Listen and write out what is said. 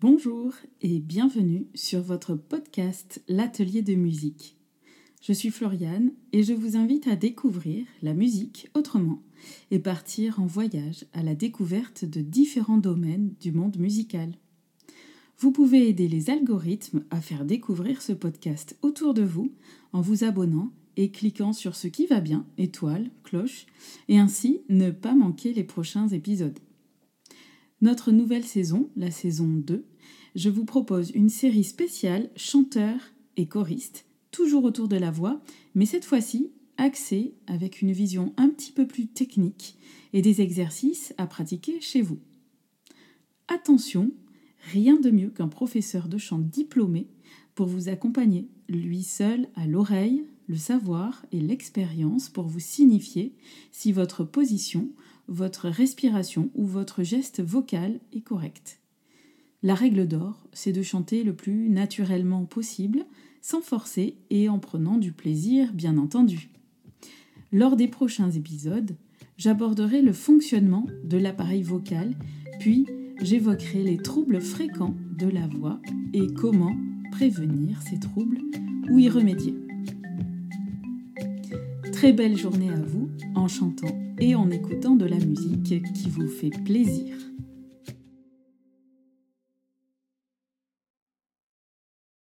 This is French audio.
Bonjour et bienvenue sur votre podcast L'atelier de musique. Je suis Floriane et je vous invite à découvrir la musique autrement et partir en voyage à la découverte de différents domaines du monde musical. Vous pouvez aider les algorithmes à faire découvrir ce podcast autour de vous en vous abonnant et cliquant sur ce qui va bien, étoile, cloche, et ainsi ne pas manquer les prochains épisodes. Notre nouvelle saison, la saison 2, je vous propose une série spéciale chanteurs et choristes, toujours autour de la voix, mais cette fois-ci axée avec une vision un petit peu plus technique et des exercices à pratiquer chez vous. Attention, rien de mieux qu'un professeur de chant diplômé pour vous accompagner. Lui seul a l'oreille, le savoir et l'expérience pour vous signifier si votre position votre respiration ou votre geste vocal est correct. La règle d'or, c'est de chanter le plus naturellement possible, sans forcer et en prenant du plaisir, bien entendu. Lors des prochains épisodes, j'aborderai le fonctionnement de l'appareil vocal, puis j'évoquerai les troubles fréquents de la voix et comment prévenir ces troubles ou y remédier. Très belle journée à vous en chantant et en écoutant de la musique qui vous fait plaisir.